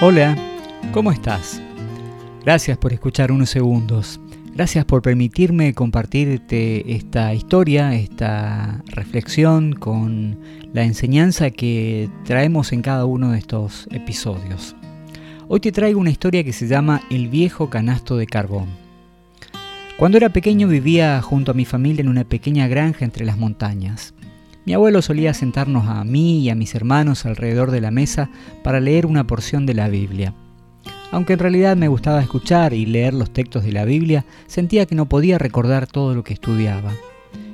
Hola, ¿cómo estás? Gracias por escuchar unos segundos. Gracias por permitirme compartirte esta historia, esta reflexión con la enseñanza que traemos en cada uno de estos episodios. Hoy te traigo una historia que se llama El viejo canasto de carbón. Cuando era pequeño vivía junto a mi familia en una pequeña granja entre las montañas. Mi abuelo solía sentarnos a mí y a mis hermanos alrededor de la mesa para leer una porción de la Biblia. Aunque en realidad me gustaba escuchar y leer los textos de la Biblia, sentía que no podía recordar todo lo que estudiaba.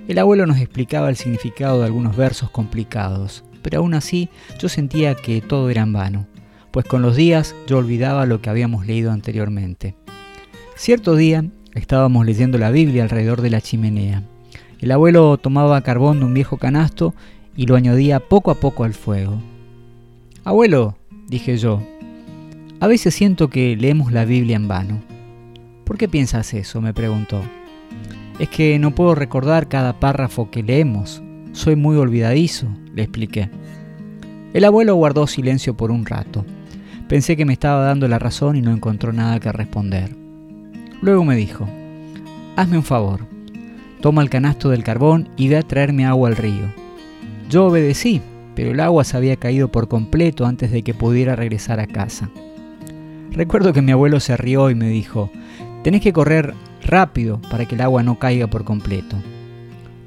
El abuelo nos explicaba el significado de algunos versos complicados, pero aún así yo sentía que todo era en vano, pues con los días yo olvidaba lo que habíamos leído anteriormente. Cierto día estábamos leyendo la Biblia alrededor de la chimenea. El abuelo tomaba carbón de un viejo canasto y lo añadía poco a poco al fuego. Abuelo, dije yo, a veces siento que leemos la Biblia en vano. ¿Por qué piensas eso? me preguntó. Es que no puedo recordar cada párrafo que leemos. Soy muy olvidadizo, le expliqué. El abuelo guardó silencio por un rato. Pensé que me estaba dando la razón y no encontró nada que responder. Luego me dijo, hazme un favor, Toma el canasto del carbón y ve a traerme agua al río. Yo obedecí, pero el agua se había caído por completo antes de que pudiera regresar a casa. Recuerdo que mi abuelo se rió y me dijo, tenés que correr rápido para que el agua no caiga por completo.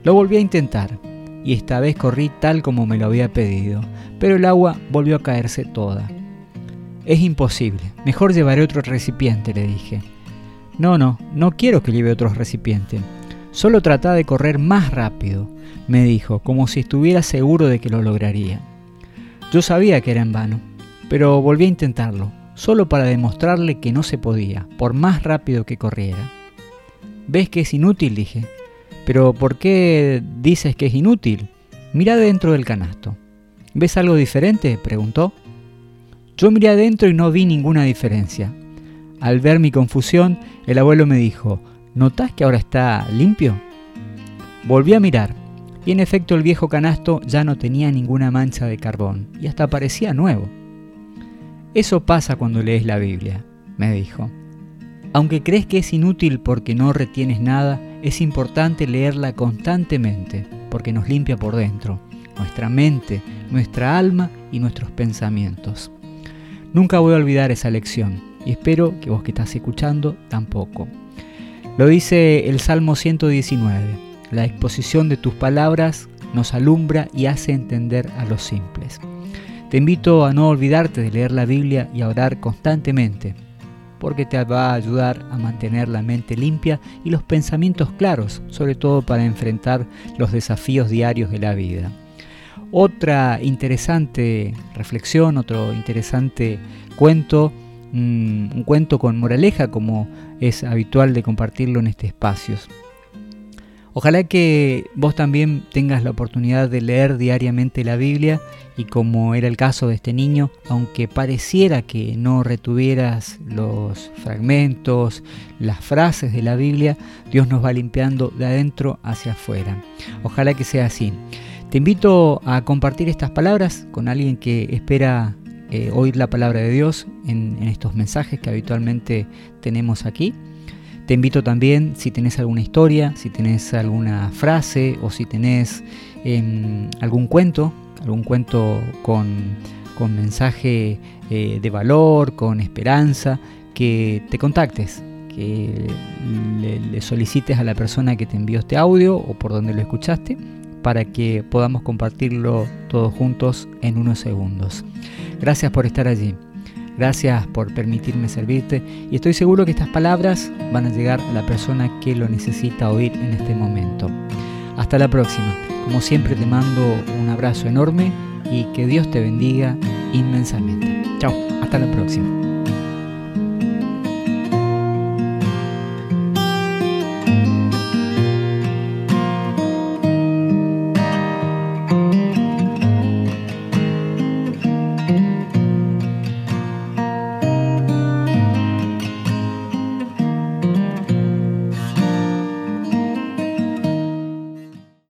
Lo volví a intentar, y esta vez corrí tal como me lo había pedido, pero el agua volvió a caerse toda. Es imposible, mejor llevaré otro recipiente, le dije. No, no, no quiero que lleve otro recipiente. Solo trata de correr más rápido, me dijo, como si estuviera seguro de que lo lograría. Yo sabía que era en vano, pero volví a intentarlo, solo para demostrarle que no se podía, por más rápido que corriera. ¿Ves que es inútil? dije. Pero ¿por qué dices que es inútil? Mira dentro del canasto. ¿Ves algo diferente? preguntó. Yo miré adentro y no vi ninguna diferencia. Al ver mi confusión, el abuelo me dijo, ¿Notás que ahora está limpio? Volví a mirar, y en efecto el viejo canasto ya no tenía ninguna mancha de carbón, y hasta parecía nuevo. Eso pasa cuando lees la Biblia, me dijo. Aunque crees que es inútil porque no retienes nada, es importante leerla constantemente, porque nos limpia por dentro, nuestra mente, nuestra alma y nuestros pensamientos. Nunca voy a olvidar esa lección, y espero que vos que estás escuchando tampoco. Lo dice el Salmo 119. La exposición de tus palabras nos alumbra y hace entender a los simples. Te invito a no olvidarte de leer la Biblia y a orar constantemente, porque te va a ayudar a mantener la mente limpia y los pensamientos claros, sobre todo para enfrentar los desafíos diarios de la vida. Otra interesante reflexión, otro interesante cuento un, cuento con moraleja como es habitual de compartirlo en este espacio. Ojalá que vos también tengas la oportunidad de leer diariamente la Biblia y como era el caso de este niño, aunque pareciera que no retuvieras los fragmentos, las frases de la Biblia, Dios nos va limpiando de adentro hacia afuera. Ojalá que sea así. Te invito a compartir estas palabras con alguien que espera eh, oír la palabra de Dios en, estos mensajes que habitualmente tenemos aquí. Te invito también, si tenés alguna historia, si tenés alguna frase o si tenés em, algún cuento, algún cuento con, mensaje eh, de valor, con esperanza, que te contactes, que le, solicites a la persona que te envió este audio o por donde lo escuchaste para que podamos compartirlo todos juntos en unos segundos. Gracias por estar allí. Gracias por permitirme servirte y estoy seguro que estas palabras van a llegar a la persona que lo necesita oír en este momento. Hasta la próxima. Como siempre te mando un abrazo enorme y que Dios te bendiga inmensamente. Chao, hasta la próxima.